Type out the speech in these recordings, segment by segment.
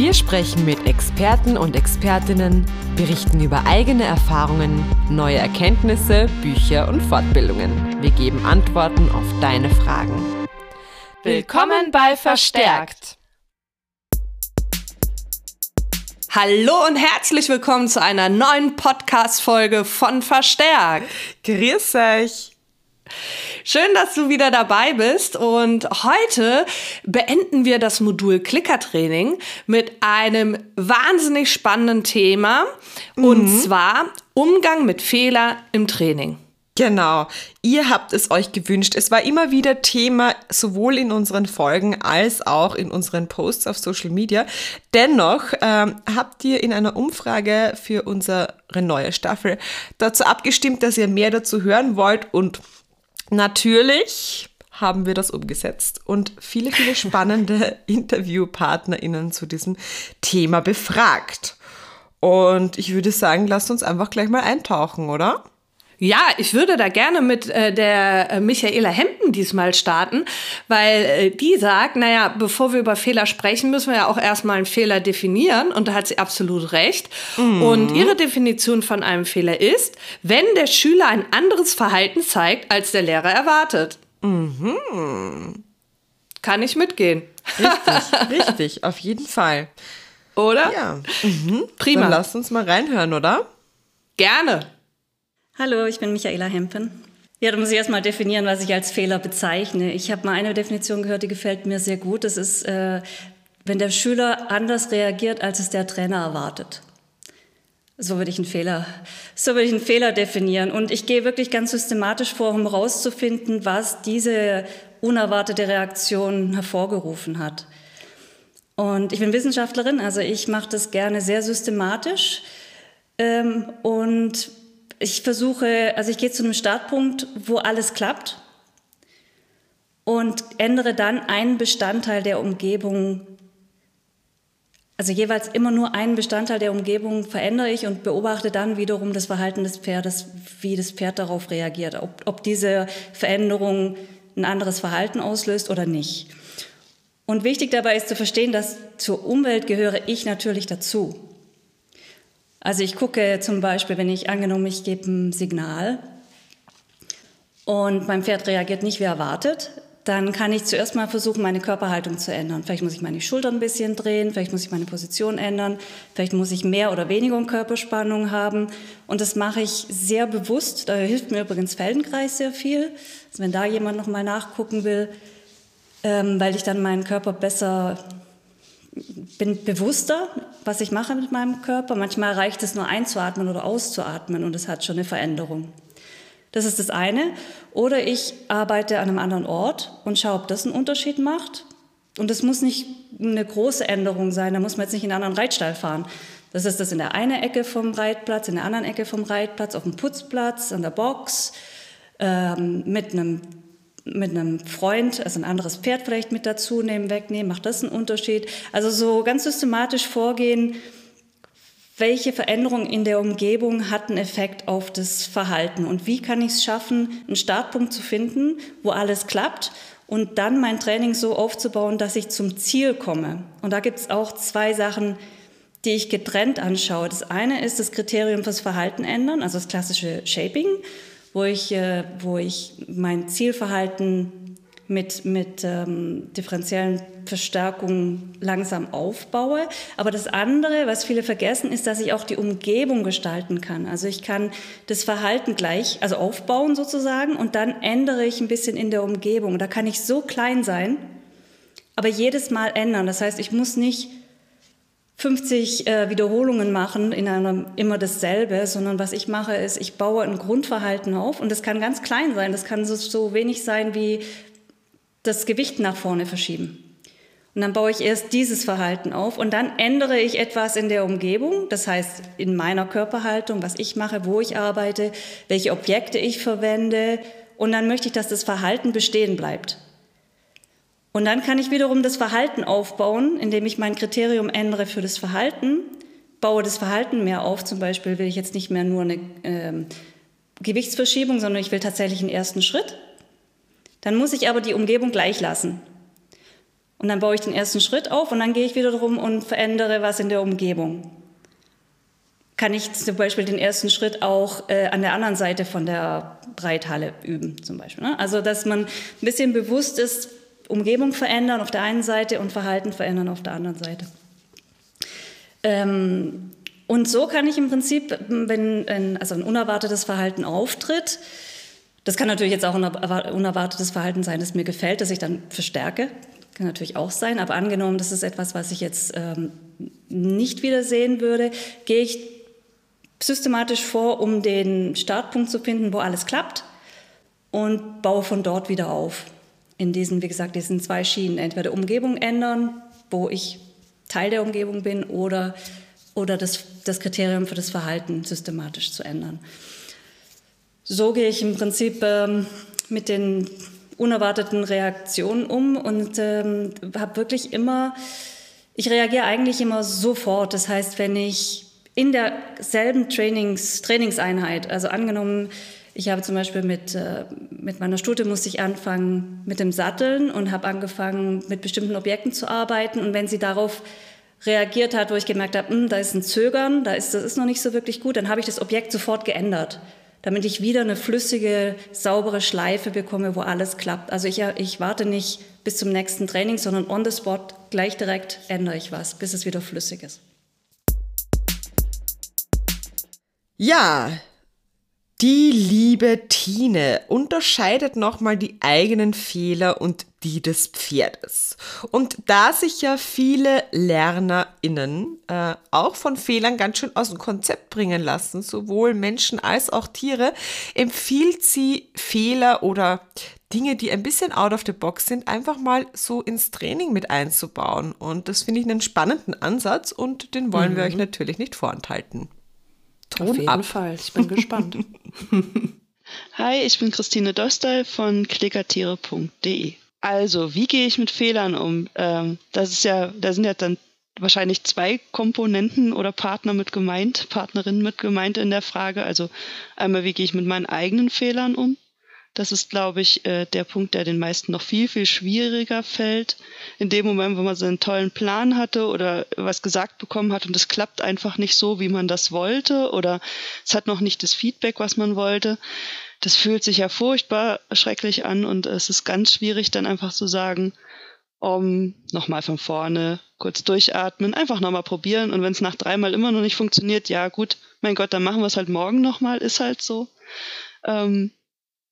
Wir sprechen mit Experten und Expertinnen, berichten über eigene Erfahrungen, neue Erkenntnisse, Bücher und Fortbildungen. Wir geben Antworten auf deine Fragen. Willkommen bei Verstärkt. Hallo und herzlich willkommen zu einer neuen Podcast-Folge von Verstärkt. Grüß euch. Schön, dass du wieder dabei bist. Und heute beenden wir das Modul Klickertraining mit einem wahnsinnig spannenden Thema. Mhm. Und zwar Umgang mit Fehler im Training. Genau, ihr habt es euch gewünscht. Es war immer wieder Thema, sowohl in unseren Folgen als auch in unseren Posts auf Social Media. Dennoch ähm, habt ihr in einer Umfrage für unsere neue Staffel dazu abgestimmt, dass ihr mehr dazu hören wollt und Natürlich haben wir das umgesetzt und viele, viele spannende InterviewpartnerInnen zu diesem Thema befragt. Und ich würde sagen, lasst uns einfach gleich mal eintauchen, oder? Ja, ich würde da gerne mit äh, der äh, Michaela Hemden diesmal starten, weil äh, die sagt, naja, bevor wir über Fehler sprechen, müssen wir ja auch erstmal einen Fehler definieren und da hat sie absolut recht. Mhm. Und ihre Definition von einem Fehler ist, wenn der Schüler ein anderes Verhalten zeigt, als der Lehrer erwartet. Mhm. Kann ich mitgehen. Richtig, richtig, auf jeden Fall. Oder? Ja. Mhm. Prima. Dann lasst uns mal reinhören, oder? Gerne. Hallo, ich bin Michaela Hempen. Ja, da muss ich erstmal definieren, was ich als Fehler bezeichne. Ich habe mal eine Definition gehört, die gefällt mir sehr gut. Das ist, äh, wenn der Schüler anders reagiert, als es der Trainer erwartet. So würde ich einen Fehler, so würde ich einen Fehler definieren. Und ich gehe wirklich ganz systematisch vor, um herauszufinden, was diese unerwartete Reaktion hervorgerufen hat. Und ich bin Wissenschaftlerin, also ich mache das gerne sehr systematisch. Ähm, und ich versuche, also ich gehe zu einem Startpunkt, wo alles klappt und ändere dann einen Bestandteil der Umgebung. Also jeweils immer nur einen Bestandteil der Umgebung verändere ich und beobachte dann wiederum das Verhalten des Pferdes, wie das Pferd darauf reagiert, ob, ob diese Veränderung ein anderes Verhalten auslöst oder nicht. Und wichtig dabei ist zu verstehen, dass zur Umwelt gehöre ich natürlich dazu. Also ich gucke zum Beispiel, wenn ich angenommen, ich gebe ein Signal und mein Pferd reagiert nicht wie erwartet, dann kann ich zuerst mal versuchen, meine Körperhaltung zu ändern. Vielleicht muss ich meine Schultern ein bisschen drehen, vielleicht muss ich meine Position ändern, vielleicht muss ich mehr oder weniger Körperspannung haben. Und das mache ich sehr bewusst. Da hilft mir übrigens Feldenkreis sehr viel. Also wenn da jemand nochmal nachgucken will, ähm, weil ich dann meinen Körper besser bin bewusster, was ich mache mit meinem Körper. Manchmal reicht es nur einzuatmen oder auszuatmen und es hat schon eine Veränderung. Das ist das eine. Oder ich arbeite an einem anderen Ort und schaue, ob das einen Unterschied macht. Und es muss nicht eine große Änderung sein, da muss man jetzt nicht in einen anderen Reitstall fahren. Das ist das in der einen Ecke vom Reitplatz, in der anderen Ecke vom Reitplatz, auf dem Putzplatz, an der Box, ähm, mit einem mit einem Freund, also ein anderes Pferd vielleicht mit dazu nehmen, wegnehmen, macht das einen Unterschied? Also so ganz systematisch vorgehen, welche Veränderung in der Umgebung hat einen Effekt auf das Verhalten und wie kann ich es schaffen, einen Startpunkt zu finden, wo alles klappt und dann mein Training so aufzubauen, dass ich zum Ziel komme. Und da gibt es auch zwei Sachen, die ich getrennt anschaue. Das eine ist das Kriterium fürs Verhalten ändern, also das klassische Shaping wo ich, äh, wo ich mein Zielverhalten mit, mit ähm, differenziellen Verstärkungen langsam aufbaue. Aber das andere, was viele vergessen, ist, dass ich auch die Umgebung gestalten kann. Also ich kann das Verhalten gleich, also aufbauen sozusagen, und dann ändere ich ein bisschen in der Umgebung. Da kann ich so klein sein, aber jedes Mal ändern. Das heißt, ich muss nicht 50 äh, Wiederholungen machen in einem immer dasselbe, sondern was ich mache ist, ich baue ein Grundverhalten auf und das kann ganz klein sein, das kann so, so wenig sein wie das Gewicht nach vorne verschieben. Und dann baue ich erst dieses Verhalten auf und dann ändere ich etwas in der Umgebung, das heißt in meiner Körperhaltung, was ich mache, wo ich arbeite, welche Objekte ich verwende. Und dann möchte ich, dass das Verhalten bestehen bleibt. Und dann kann ich wiederum das Verhalten aufbauen, indem ich mein Kriterium ändere für das Verhalten, baue das Verhalten mehr auf. Zum Beispiel will ich jetzt nicht mehr nur eine äh, Gewichtsverschiebung, sondern ich will tatsächlich einen ersten Schritt. Dann muss ich aber die Umgebung gleich lassen. Und dann baue ich den ersten Schritt auf und dann gehe ich wieder drum und verändere was in der Umgebung. Kann ich zum Beispiel den ersten Schritt auch äh, an der anderen Seite von der Breithalle üben, zum Beispiel. Ne? Also, dass man ein bisschen bewusst ist, Umgebung verändern auf der einen Seite und Verhalten verändern auf der anderen Seite. Ähm, und so kann ich im Prinzip, wenn ein, also ein unerwartetes Verhalten auftritt, das kann natürlich jetzt auch ein unerwartetes Verhalten sein, das mir gefällt, das ich dann verstärke. Kann natürlich auch sein, aber angenommen, das ist etwas, was ich jetzt ähm, nicht wiedersehen würde, gehe ich systematisch vor, um den Startpunkt zu finden, wo alles klappt und baue von dort wieder auf in diesen, wie gesagt, diesen zwei Schienen. Entweder Umgebung ändern, wo ich Teil der Umgebung bin, oder, oder das, das Kriterium für das Verhalten systematisch zu ändern. So gehe ich im Prinzip ähm, mit den unerwarteten Reaktionen um und ähm, habe wirklich immer, ich reagiere eigentlich immer sofort. Das heißt, wenn ich in derselben Trainings, Trainingseinheit, also angenommen, ich habe zum Beispiel mit, äh, mit meiner Stute musste ich anfangen mit dem Satteln und habe angefangen mit bestimmten Objekten zu arbeiten. Und wenn sie darauf reagiert hat, wo ich gemerkt habe, hm, da ist ein Zögern, da ist, das ist noch nicht so wirklich gut, dann habe ich das Objekt sofort geändert, damit ich wieder eine flüssige, saubere Schleife bekomme, wo alles klappt. Also ich, ich warte nicht bis zum nächsten Training, sondern on the spot, gleich direkt ändere ich was, bis es wieder flüssig ist. Ja, die liebe Tine unterscheidet nochmal die eigenen Fehler und die des Pferdes. Und da sich ja viele LernerInnen äh, auch von Fehlern ganz schön aus dem Konzept bringen lassen, sowohl Menschen als auch Tiere, empfiehlt sie Fehler oder Dinge, die ein bisschen out of the box sind, einfach mal so ins Training mit einzubauen. Und das finde ich einen spannenden Ansatz und den wollen mhm. wir euch natürlich nicht vorenthalten. Ton Auf jeden ab. Fall, ich bin gespannt. Hi, ich bin Christine Dostal von klickertiere.de. Also, wie gehe ich mit Fehlern um? Ähm, das ist ja, da sind ja dann wahrscheinlich zwei Komponenten oder Partner mit gemeint, Partnerinnen mit gemeint in der Frage. Also einmal, wie gehe ich mit meinen eigenen Fehlern um? Das ist, glaube ich, äh, der Punkt, der den meisten noch viel, viel schwieriger fällt. In dem Moment, wo man so einen tollen Plan hatte oder was gesagt bekommen hat und es klappt einfach nicht so, wie man das wollte oder es hat noch nicht das Feedback, was man wollte. Das fühlt sich ja furchtbar schrecklich an und es ist ganz schwierig, dann einfach zu sagen, um nochmal von vorne, kurz durchatmen, einfach nochmal probieren und wenn es nach dreimal immer noch nicht funktioniert, ja gut, mein Gott, dann machen wir es halt morgen nochmal, ist halt so. Ähm,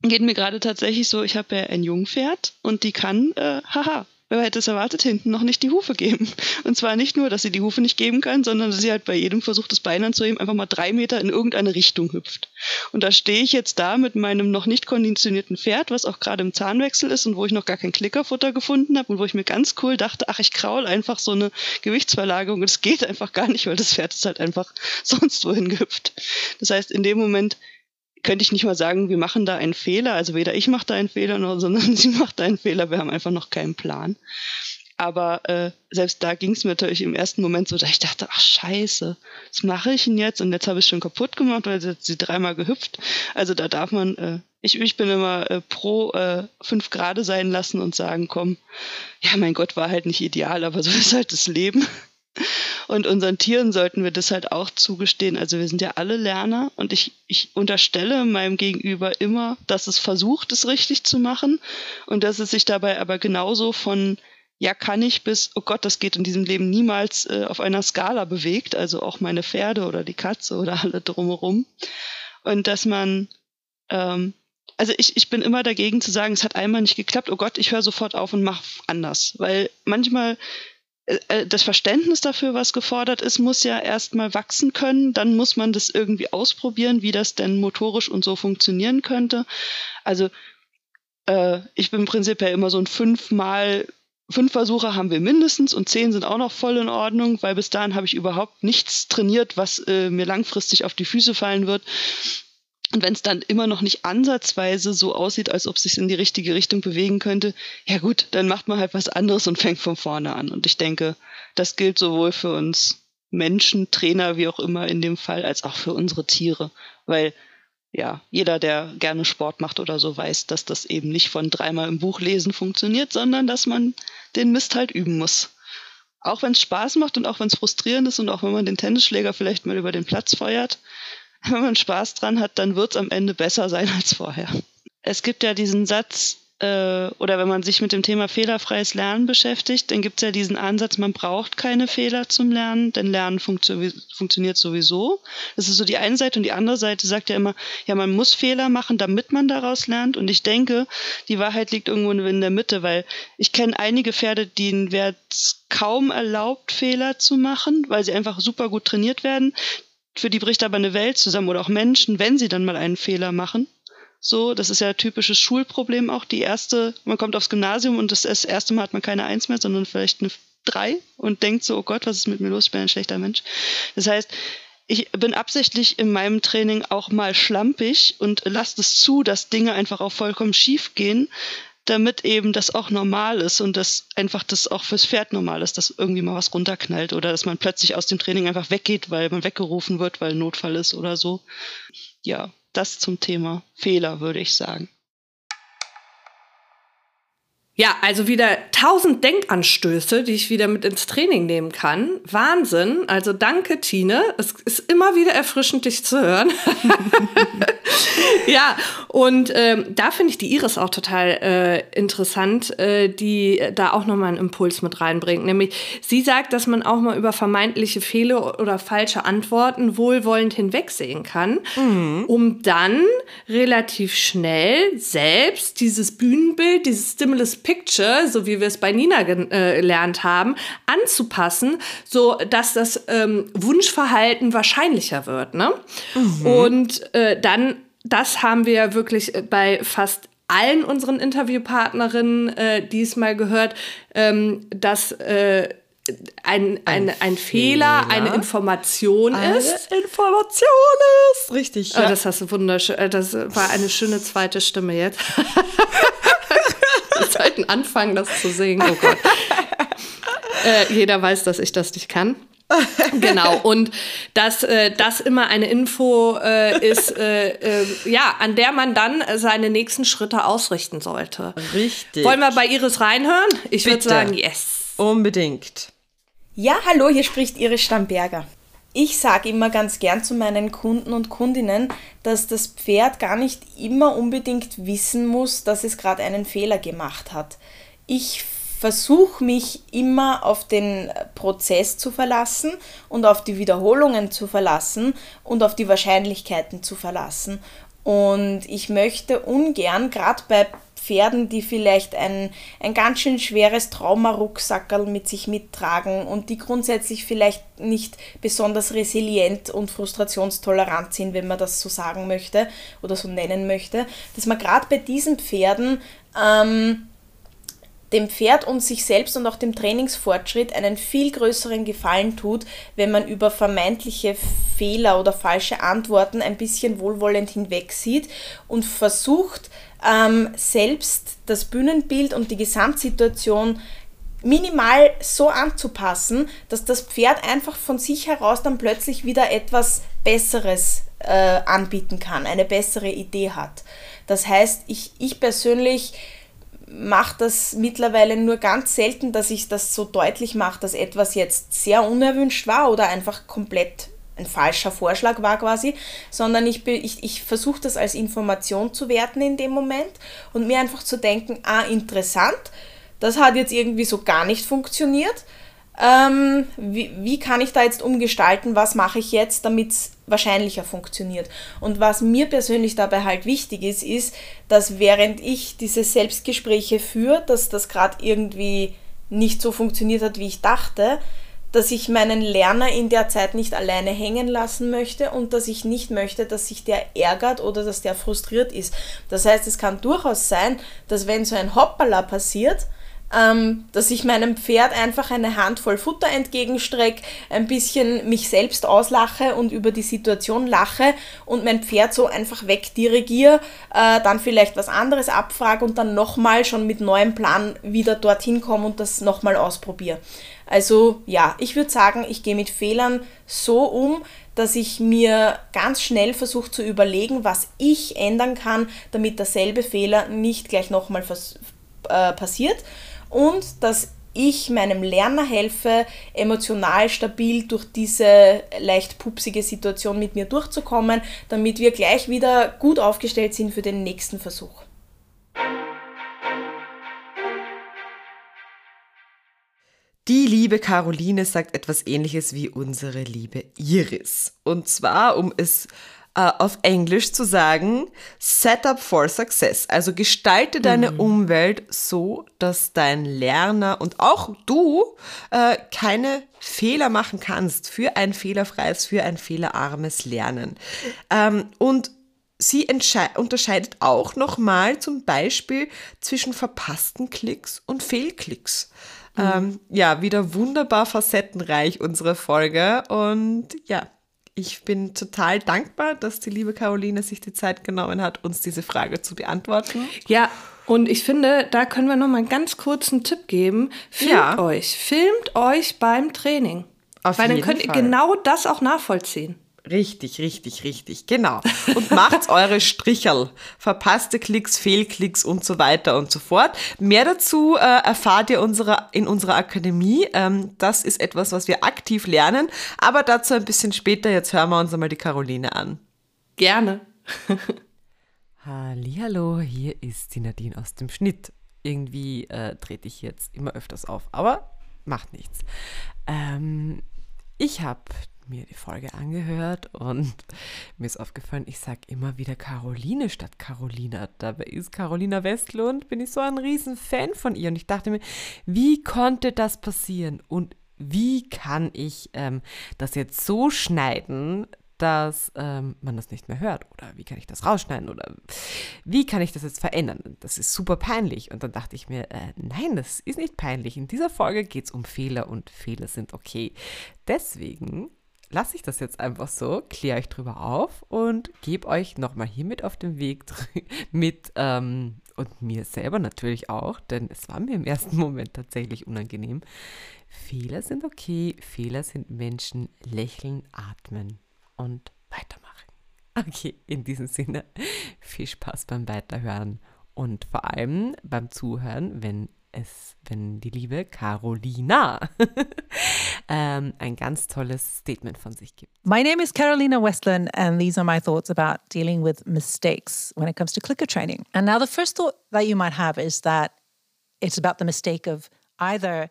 geht mir gerade tatsächlich so, ich habe ja ein Jungpferd und die kann, äh, haha, wer hätte es erwartet, hinten noch nicht die Hufe geben. Und zwar nicht nur, dass sie die Hufe nicht geben kann, sondern dass sie halt bei jedem Versuch, das Bein anzuheben, einfach mal drei Meter in irgendeine Richtung hüpft. Und da stehe ich jetzt da mit meinem noch nicht konditionierten Pferd, was auch gerade im Zahnwechsel ist und wo ich noch gar kein Klickerfutter gefunden habe und wo ich mir ganz cool dachte, ach, ich kraul einfach so eine Gewichtsverlagerung. Und es geht einfach gar nicht, weil das Pferd ist halt einfach sonst wohin gehüpft. Das heißt, in dem Moment könnte ich nicht mal sagen, wir machen da einen Fehler. Also weder ich mache da einen Fehler, noch, sondern sie macht da einen Fehler. Wir haben einfach noch keinen Plan. Aber äh, selbst da ging es mir natürlich im ersten Moment so, dass ich dachte, ach scheiße, was mache ich denn jetzt? Und jetzt habe ich schon kaputt gemacht, weil sie, sie dreimal gehüpft. Also da darf man, äh, ich, ich bin immer äh, pro äh, fünf Grade sein lassen und sagen, komm, ja mein Gott, war halt nicht ideal, aber so ist halt das Leben. Und unseren Tieren sollten wir das halt auch zugestehen. Also wir sind ja alle Lerner und ich, ich unterstelle meinem Gegenüber immer, dass es versucht, es richtig zu machen und dass es sich dabei aber genauso von ja, kann ich bis, oh Gott, das geht in diesem Leben niemals äh, auf einer Skala bewegt, also auch meine Pferde oder die Katze oder alle drumherum. Und dass man, ähm, also ich, ich bin immer dagegen zu sagen, es hat einmal nicht geklappt, oh Gott, ich höre sofort auf und mache anders. Weil manchmal das Verständnis dafür, was gefordert ist, muss ja erstmal wachsen können. Dann muss man das irgendwie ausprobieren, wie das denn motorisch und so funktionieren könnte. Also äh, ich bin prinzipiell immer so ein fünfmal fünf Versuche haben wir mindestens und zehn sind auch noch voll in Ordnung, weil bis dahin habe ich überhaupt nichts trainiert, was äh, mir langfristig auf die Füße fallen wird. Und wenn es dann immer noch nicht ansatzweise so aussieht, als ob es sich in die richtige Richtung bewegen könnte, ja gut, dann macht man halt was anderes und fängt von vorne an. Und ich denke, das gilt sowohl für uns Menschen, Trainer, wie auch immer in dem Fall, als auch für unsere Tiere. Weil ja, jeder, der gerne Sport macht oder so, weiß, dass das eben nicht von dreimal im Buch lesen funktioniert, sondern dass man den Mist halt üben muss. Auch wenn es Spaß macht und auch wenn es frustrierend ist und auch wenn man den Tennisschläger vielleicht mal über den Platz feuert, wenn man Spaß dran hat, dann wird es am Ende besser sein als vorher. Es gibt ja diesen Satz, äh, oder wenn man sich mit dem Thema fehlerfreies Lernen beschäftigt, dann gibt es ja diesen Ansatz, man braucht keine Fehler zum Lernen, denn Lernen funktio funktioniert sowieso. Das ist so die eine Seite und die andere Seite sagt ja immer, ja, man muss Fehler machen, damit man daraus lernt. Und ich denke, die Wahrheit liegt irgendwo in der Mitte, weil ich kenne einige Pferde, denen wird kaum erlaubt, Fehler zu machen, weil sie einfach super gut trainiert werden. Für die bricht aber eine Welt zusammen oder auch Menschen, wenn sie dann mal einen Fehler machen. So, das ist ja ein typisches Schulproblem auch. Die erste, man kommt aufs Gymnasium und das, erste Mal hat man keine Eins mehr, sondern vielleicht eine Drei und denkt so, oh Gott, was ist mit mir los? Ich bin ein schlechter Mensch. Das heißt, ich bin absichtlich in meinem Training auch mal schlampig und lasse es zu, dass Dinge einfach auch vollkommen schief gehen, damit eben das auch normal ist und dass einfach das auch fürs Pferd normal ist, dass irgendwie mal was runterknallt oder dass man plötzlich aus dem Training einfach weggeht, weil man weggerufen wird, weil ein Notfall ist oder so. Ja, das zum Thema Fehler, würde ich sagen. Ja, also wieder tausend Denkanstöße, die ich wieder mit ins Training nehmen kann. Wahnsinn. Also danke, Tine. Es ist immer wieder erfrischend, dich zu hören. ja, und ähm, da finde ich die Iris auch total äh, interessant, äh, die da auch nochmal einen Impuls mit reinbringt. Nämlich, sie sagt, dass man auch mal über vermeintliche Fehler oder falsche Antworten wohlwollend hinwegsehen kann, mhm. um dann relativ schnell selbst dieses Bühnenbild, dieses Stimulus Picture, so wie wir es bei Nina äh, gelernt haben, anzupassen, so dass das ähm, Wunschverhalten wahrscheinlicher wird. Ne? Mhm. Und äh, dann, das haben wir wirklich bei fast allen unseren Interviewpartnerinnen äh, diesmal gehört, ähm, dass äh, ein, ein, ein, Fehler, Fehler, eine Information eine ist. Information ist, richtig. Ja. Oh, das hast du wunderschön. Äh, das war eine schöne zweite Stimme jetzt. Wir sollten anfangen, das zu singen. Oh Gott. äh, jeder weiß, dass ich das nicht kann. genau, und dass äh, das immer eine Info äh, ist, äh, äh, ja, an der man dann seine nächsten Schritte ausrichten sollte. Richtig. Wollen wir bei Iris reinhören? Ich würde sagen, yes. Unbedingt. Ja, hallo, hier spricht Iris Stamberger. Ich sage immer ganz gern zu meinen Kunden und Kundinnen, dass das Pferd gar nicht immer unbedingt wissen muss, dass es gerade einen Fehler gemacht hat. Ich versuche mich immer auf den Prozess zu verlassen und auf die Wiederholungen zu verlassen und auf die Wahrscheinlichkeiten zu verlassen. Und ich möchte ungern, gerade bei Pferden, die vielleicht ein, ein ganz schön schweres Traumarucksackerl mit sich mittragen und die grundsätzlich vielleicht nicht besonders resilient und frustrationstolerant sind, wenn man das so sagen möchte oder so nennen möchte, dass man gerade bei diesen Pferden ähm, dem Pferd und sich selbst und auch dem Trainingsfortschritt einen viel größeren Gefallen tut, wenn man über vermeintliche Fehler oder falsche Antworten ein bisschen wohlwollend hinwegsieht und versucht, ähm, selbst das Bühnenbild und die Gesamtsituation minimal so anzupassen, dass das Pferd einfach von sich heraus dann plötzlich wieder etwas Besseres äh, anbieten kann, eine bessere Idee hat. Das heißt, ich, ich persönlich mache das mittlerweile nur ganz selten, dass ich das so deutlich mache, dass etwas jetzt sehr unerwünscht war oder einfach komplett ein falscher Vorschlag war quasi, sondern ich, ich, ich versuche das als Information zu werten in dem Moment und mir einfach zu denken, ah, interessant, das hat jetzt irgendwie so gar nicht funktioniert. Ähm, wie, wie kann ich da jetzt umgestalten, was mache ich jetzt, damit es wahrscheinlicher funktioniert. Und was mir persönlich dabei halt wichtig ist, ist, dass während ich diese Selbstgespräche führe, dass das gerade irgendwie nicht so funktioniert hat, wie ich dachte, dass ich meinen Lerner in der Zeit nicht alleine hängen lassen möchte und dass ich nicht möchte, dass sich der ärgert oder dass der frustriert ist. Das heißt, es kann durchaus sein, dass wenn so ein Hoppala passiert, ähm, dass ich meinem Pferd einfach eine Handvoll Futter entgegenstrecke, ein bisschen mich selbst auslache und über die Situation lache und mein Pferd so einfach wegdirigiere, äh, dann vielleicht was anderes abfrage und dann nochmal schon mit neuem Plan wieder dorthin komme und das nochmal ausprobiere. Also ja, ich würde sagen, ich gehe mit Fehlern so um, dass ich mir ganz schnell versuche zu überlegen, was ich ändern kann, damit derselbe Fehler nicht gleich nochmal äh, passiert und dass ich meinem Lerner helfe, emotional stabil durch diese leicht pupsige Situation mit mir durchzukommen, damit wir gleich wieder gut aufgestellt sind für den nächsten Versuch. Die liebe Caroline sagt etwas ähnliches wie unsere liebe Iris. Und zwar, um es äh, auf Englisch zu sagen, set up for success. Also gestalte deine mhm. Umwelt so, dass dein Lerner und auch du äh, keine Fehler machen kannst für ein fehlerfreies, für ein fehlerarmes Lernen. Ähm, und Sie unterscheidet auch nochmal zum Beispiel zwischen verpassten Klicks und Fehlklicks. Mhm. Ähm, ja, wieder wunderbar facettenreich unsere Folge und ja, ich bin total dankbar, dass die liebe Caroline sich die Zeit genommen hat, uns diese Frage zu beantworten. Ja, und ich finde, da können wir noch mal einen ganz kurzen Tipp geben. Filmt ja. euch, filmt euch beim Training. Auf Weil dann könnt Fall. ihr genau das auch nachvollziehen. Richtig, richtig, richtig, genau. Und macht eure Stricherl. Verpasste Klicks, Fehlklicks und so weiter und so fort. Mehr dazu äh, erfahrt ihr unsere, in unserer Akademie. Ähm, das ist etwas, was wir aktiv lernen. Aber dazu ein bisschen später. Jetzt hören wir uns einmal die Caroline an. Gerne. Hallo, hier ist die Nadine aus dem Schnitt. Irgendwie äh, trete ich jetzt immer öfters auf, aber macht nichts. Ähm, ich habe mir die Folge angehört und mir ist aufgefallen, ich sage immer wieder Caroline statt Carolina. Dabei ist Carolina Westlund, bin ich so ein riesen Fan von ihr und ich dachte mir, wie konnte das passieren und wie kann ich ähm, das jetzt so schneiden, dass ähm, man das nicht mehr hört? Oder wie kann ich das rausschneiden? Oder wie kann ich das jetzt verändern? Das ist super peinlich. Und dann dachte ich mir, äh, nein, das ist nicht peinlich. In dieser Folge geht es um Fehler und Fehler sind okay. Deswegen lasse ich das jetzt einfach so, kläre euch drüber auf und gebe euch nochmal hier mit auf den Weg mit ähm, und mir selber natürlich auch, denn es war mir im ersten Moment tatsächlich unangenehm. Fehler sind okay, Fehler sind Menschen, lächeln, atmen und weitermachen. Okay, in diesem Sinne, viel Spaß beim Weiterhören und vor allem beim Zuhören, wenn es, wenn die liebe Carolina ähm, ein ganz tolles Statement von sich gibt. My name is Carolina Westland and these are my thoughts about dealing with mistakes when it comes to clicker training. And now the first thought that you might have is that it's about the mistake of either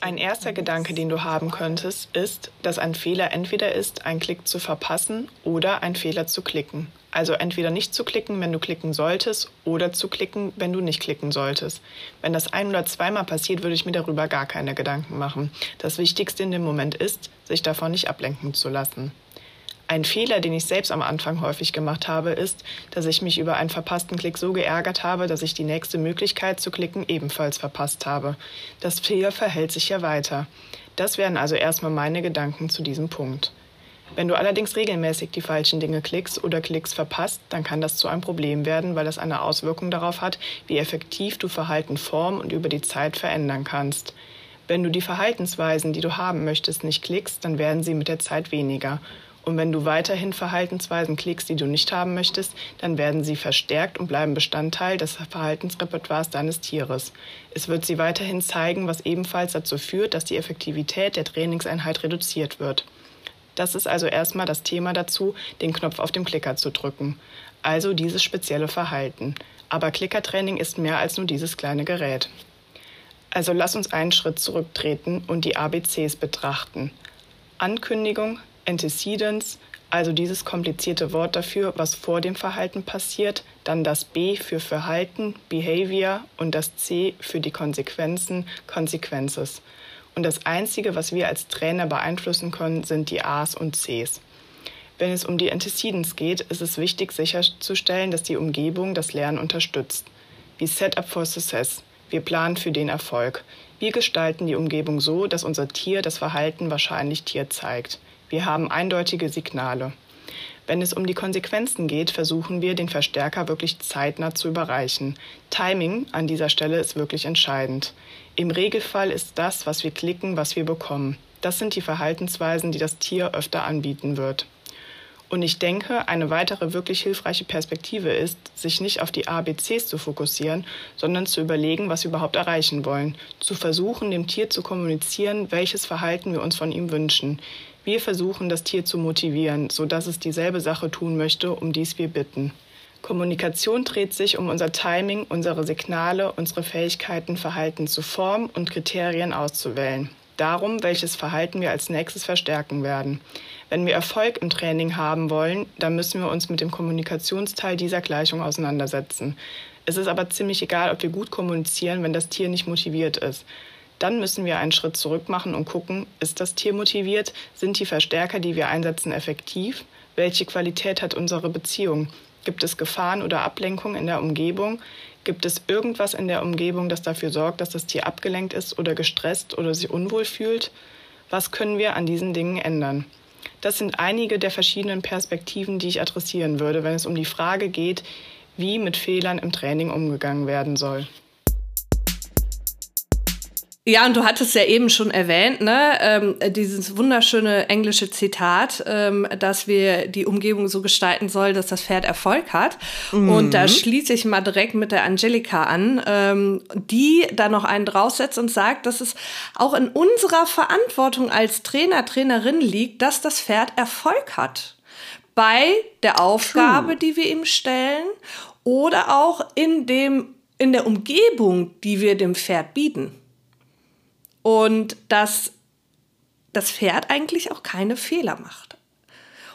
ein erster Gedanke, den du haben könntest, ist, dass ein Fehler entweder ist, einen Klick zu verpassen oder ein Fehler zu klicken. Also entweder nicht zu klicken, wenn du klicken solltest, oder zu klicken, wenn du nicht klicken solltest. Wenn das ein oder zweimal passiert, würde ich mir darüber gar keine Gedanken machen. Das Wichtigste in dem Moment ist, sich davon nicht ablenken zu lassen. Ein Fehler, den ich selbst am Anfang häufig gemacht habe, ist, dass ich mich über einen verpassten Klick so geärgert habe, dass ich die nächste Möglichkeit zu klicken ebenfalls verpasst habe. Das Fehler verhält sich ja weiter. Das wären also erstmal meine Gedanken zu diesem Punkt. Wenn du allerdings regelmäßig die falschen Dinge klickst oder Klicks verpasst, dann kann das zu einem Problem werden, weil das eine Auswirkung darauf hat, wie effektiv du Verhalten formen und über die Zeit verändern kannst. Wenn du die Verhaltensweisen, die du haben möchtest, nicht klickst, dann werden sie mit der Zeit weniger. Und wenn du weiterhin Verhaltensweisen klickst, die du nicht haben möchtest, dann werden sie verstärkt und bleiben Bestandteil des Verhaltensrepertoires deines Tieres. Es wird sie weiterhin zeigen, was ebenfalls dazu führt, dass die Effektivität der Trainingseinheit reduziert wird. Das ist also erstmal das Thema dazu, den Knopf auf dem Klicker zu drücken. Also dieses spezielle Verhalten. Aber Klickertraining ist mehr als nur dieses kleine Gerät. Also lass uns einen Schritt zurücktreten und die ABCs betrachten. Ankündigung, Antecedents, also dieses komplizierte Wort dafür, was vor dem Verhalten passiert, dann das B für Verhalten, Behavior und das C für die Konsequenzen, Consequences. Und das Einzige, was wir als Trainer beeinflussen können, sind die A's und C's. Wenn es um die Antecedents geht, ist es wichtig sicherzustellen, dass die Umgebung das Lernen unterstützt. wie Setup for Success. Wir planen für den Erfolg. Wir gestalten die Umgebung so, dass unser Tier das Verhalten wahrscheinlich Tier zeigt. Wir haben eindeutige Signale. Wenn es um die Konsequenzen geht, versuchen wir, den Verstärker wirklich zeitnah zu überreichen. Timing an dieser Stelle ist wirklich entscheidend. Im Regelfall ist das, was wir klicken, was wir bekommen. Das sind die Verhaltensweisen, die das Tier öfter anbieten wird. Und ich denke, eine weitere wirklich hilfreiche Perspektive ist, sich nicht auf die ABCs zu fokussieren, sondern zu überlegen, was wir überhaupt erreichen wollen. Zu versuchen, dem Tier zu kommunizieren, welches Verhalten wir uns von ihm wünschen. Wir versuchen, das Tier zu motivieren, sodass es dieselbe Sache tun möchte, um dies wir bitten. Kommunikation dreht sich um unser Timing, unsere Signale, unsere Fähigkeiten, Verhalten zu formen und Kriterien auszuwählen. Darum, welches Verhalten wir als nächstes verstärken werden. Wenn wir Erfolg im Training haben wollen, dann müssen wir uns mit dem Kommunikationsteil dieser Gleichung auseinandersetzen. Es ist aber ziemlich egal, ob wir gut kommunizieren, wenn das Tier nicht motiviert ist. Dann müssen wir einen Schritt zurück machen und gucken, ist das Tier motiviert? Sind die Verstärker, die wir einsetzen, effektiv? Welche Qualität hat unsere Beziehung? Gibt es Gefahren oder Ablenkungen in der Umgebung? Gibt es irgendwas in der Umgebung, das dafür sorgt, dass das Tier abgelenkt ist oder gestresst oder sich unwohl fühlt? Was können wir an diesen Dingen ändern? Das sind einige der verschiedenen Perspektiven, die ich adressieren würde, wenn es um die Frage geht, wie mit Fehlern im Training umgegangen werden soll. Ja, und du hattest ja eben schon erwähnt, ne, ähm, dieses wunderschöne englische Zitat, ähm, dass wir die Umgebung so gestalten sollen, dass das Pferd Erfolg hat. Mhm. Und da schließe ich mal direkt mit der Angelika an, ähm, die da noch einen draufsetzt und sagt, dass es auch in unserer Verantwortung als Trainer, Trainerin liegt, dass das Pferd Erfolg hat. Bei der Aufgabe, True. die wir ihm stellen oder auch in dem, in der Umgebung, die wir dem Pferd bieten und dass das Pferd eigentlich auch keine Fehler macht.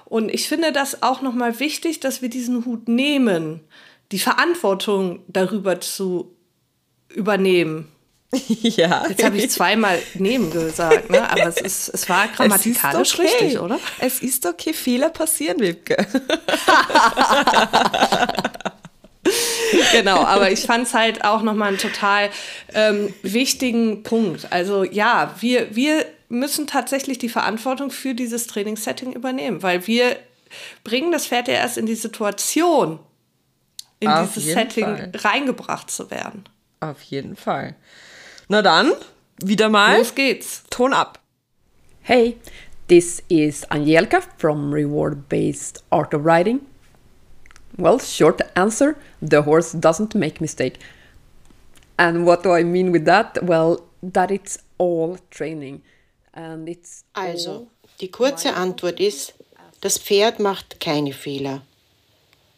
Und ich finde das auch nochmal wichtig, dass wir diesen Hut nehmen, die Verantwortung darüber zu übernehmen. Ja. Jetzt habe ich zweimal nehmen gesagt, ne? aber es, ist, es war grammatikalisch es okay. richtig, oder? Es ist okay, Fehler passieren, Wibke. genau, aber ich fand es halt auch nochmal einen total ähm, wichtigen Punkt. Also ja, wir, wir müssen tatsächlich die Verantwortung für dieses Trainingssetting übernehmen, weil wir bringen das Pferd ja erst in die Situation, in Auf dieses Setting Fall. reingebracht zu werden. Auf jeden Fall. Na dann, wieder mal. Los geht's. Ton ab. Hey, this is Angelika from Reward Based Art of Riding. Well, short answer the horse doesn't make mistake. And what do I mean with that? Well, that it's all training. And it's also, die kurze Antwort ist, das Pferd macht keine Fehler.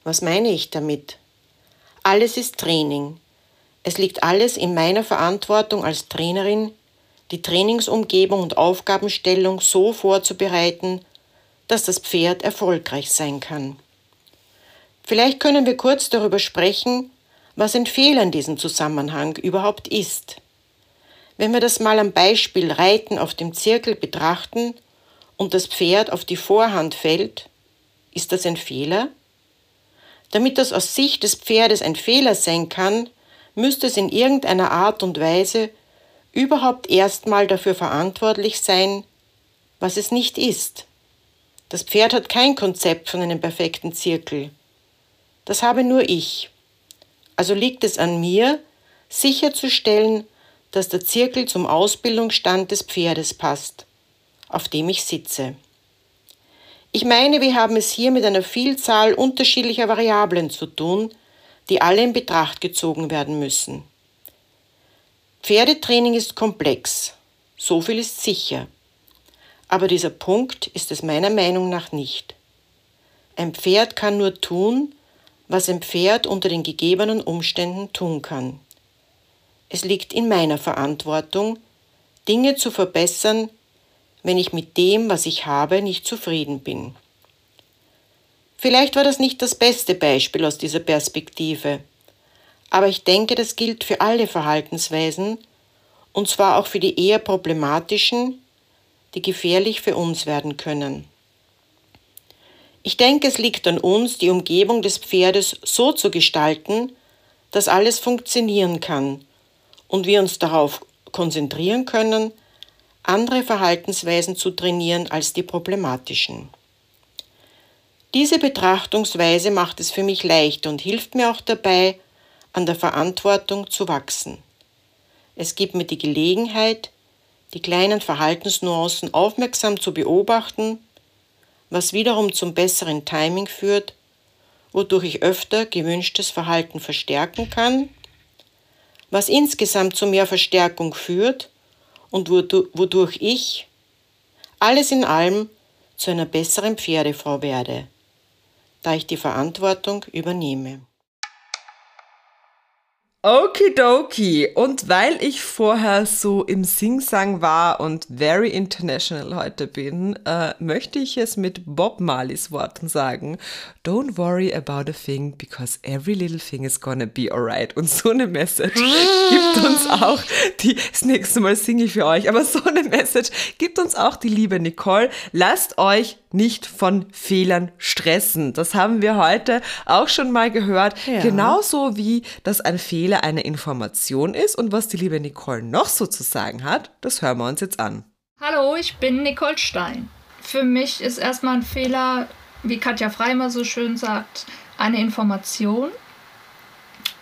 Was meine ich damit? Alles ist Training. Es liegt alles in meiner Verantwortung als Trainerin, die Trainingsumgebung und Aufgabenstellung so vorzubereiten, dass das Pferd erfolgreich sein kann. Vielleicht können wir kurz darüber sprechen, was ein Fehler in diesem Zusammenhang überhaupt ist. Wenn wir das mal am Beispiel Reiten auf dem Zirkel betrachten und das Pferd auf die Vorhand fällt, ist das ein Fehler? Damit das aus Sicht des Pferdes ein Fehler sein kann, müsste es in irgendeiner Art und Weise überhaupt erstmal dafür verantwortlich sein, was es nicht ist. Das Pferd hat kein Konzept von einem perfekten Zirkel. Das habe nur ich. Also liegt es an mir, sicherzustellen, dass der Zirkel zum Ausbildungsstand des Pferdes passt, auf dem ich sitze. Ich meine, wir haben es hier mit einer Vielzahl unterschiedlicher Variablen zu tun, die alle in Betracht gezogen werden müssen. Pferdetraining ist komplex, so viel ist sicher. Aber dieser Punkt ist es meiner Meinung nach nicht. Ein Pferd kann nur tun, was ein Pferd unter den gegebenen Umständen tun kann. Es liegt in meiner Verantwortung, Dinge zu verbessern, wenn ich mit dem, was ich habe, nicht zufrieden bin. Vielleicht war das nicht das beste Beispiel aus dieser Perspektive, aber ich denke, das gilt für alle Verhaltensweisen, und zwar auch für die eher problematischen, die gefährlich für uns werden können. Ich denke, es liegt an uns, die Umgebung des Pferdes so zu gestalten, dass alles funktionieren kann und wir uns darauf konzentrieren können, andere Verhaltensweisen zu trainieren als die problematischen. Diese Betrachtungsweise macht es für mich leicht und hilft mir auch dabei, an der Verantwortung zu wachsen. Es gibt mir die Gelegenheit, die kleinen Verhaltensnuancen aufmerksam zu beobachten, was wiederum zum besseren Timing führt, wodurch ich öfter gewünschtes Verhalten verstärken kann, was insgesamt zu mehr Verstärkung führt und wodurch ich alles in allem zu einer besseren Pferdefrau werde, da ich die Verantwortung übernehme. Okidoki. Und weil ich vorher so im Singsang war und very international heute bin, äh, möchte ich es mit Bob Marleys Worten sagen. Don't worry about a thing, because every little thing is gonna be alright. Und so eine Message gibt uns auch die, das nächste Mal singe ich für euch, aber so eine Message gibt uns auch die liebe Nicole. Lasst euch nicht von Fehlern stressen. Das haben wir heute auch schon mal gehört. Ja. Genauso wie, dass ein Fehler eine Information ist und was die liebe Nicole noch so zu sagen hat, das hören wir uns jetzt an. Hallo, ich bin Nicole Stein. Für mich ist erstmal ein Fehler, wie Katja Freimer so schön sagt, eine Information.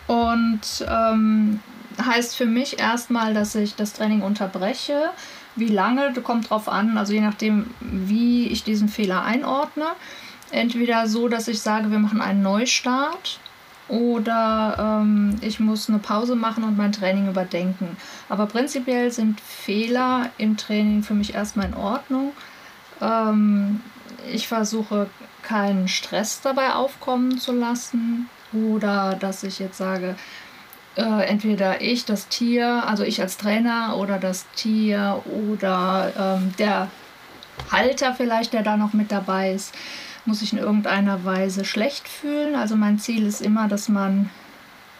Und ähm, heißt für mich erstmal, dass ich das Training unterbreche, wie lange, kommt drauf an, also je nachdem, wie ich diesen Fehler einordne. Entweder so, dass ich sage, wir machen einen Neustart oder ähm, ich muss eine Pause machen und mein Training überdenken. Aber prinzipiell sind Fehler im Training für mich erstmal in Ordnung. Ähm, ich versuche keinen Stress dabei aufkommen zu lassen oder dass ich jetzt sage, äh, entweder ich, das Tier, also ich als Trainer oder das Tier oder ähm, der Halter vielleicht, der da noch mit dabei ist, muss sich in irgendeiner Weise schlecht fühlen. Also mein Ziel ist immer, dass man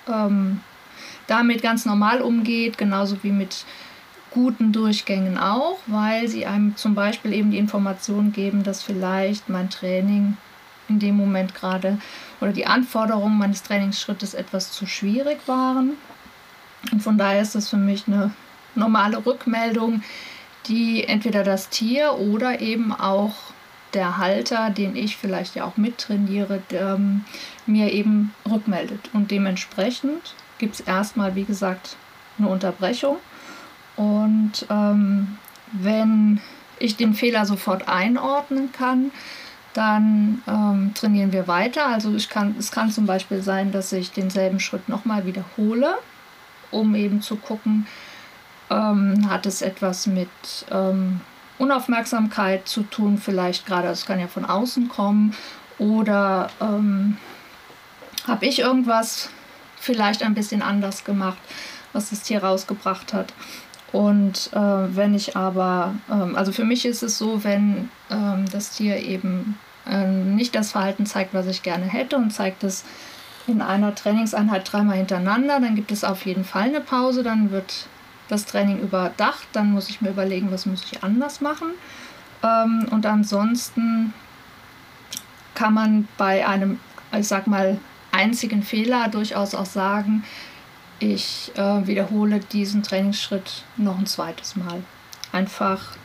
ähm, damit ganz normal umgeht, genauso wie mit guten Durchgängen auch, weil sie einem zum Beispiel eben die Information geben, dass vielleicht mein Training in dem Moment gerade oder die Anforderungen meines Trainingsschrittes etwas zu schwierig waren. Und von daher ist das für mich eine normale Rückmeldung, die entweder das Tier oder eben auch der Halter, den ich vielleicht ja auch mittrainiere, der, ähm, mir eben rückmeldet. Und dementsprechend gibt es erstmal, wie gesagt, eine Unterbrechung. Und ähm, wenn ich den Fehler sofort einordnen kann, dann ähm, trainieren wir weiter. Also ich kann, es kann zum Beispiel sein, dass ich denselben Schritt nochmal wiederhole, um eben zu gucken, ähm, hat es etwas mit ähm, Unaufmerksamkeit zu tun, vielleicht gerade, es kann ja von außen kommen, oder ähm, habe ich irgendwas vielleicht ein bisschen anders gemacht, was das Tier rausgebracht hat. Und äh, wenn ich aber, ähm, also für mich ist es so, wenn ähm, das Tier eben ähm, nicht das Verhalten zeigt, was ich gerne hätte und zeigt es in einer Trainingseinheit dreimal hintereinander, dann gibt es auf jeden Fall eine Pause, dann wird das Training überdacht, dann muss ich mir überlegen, was muss ich anders machen. Ähm, und ansonsten kann man bei einem, ich sag mal, einzigen Fehler durchaus auch sagen, ich äh, wiederhole diesen Trainingsschritt noch ein zweites Mal. Einfach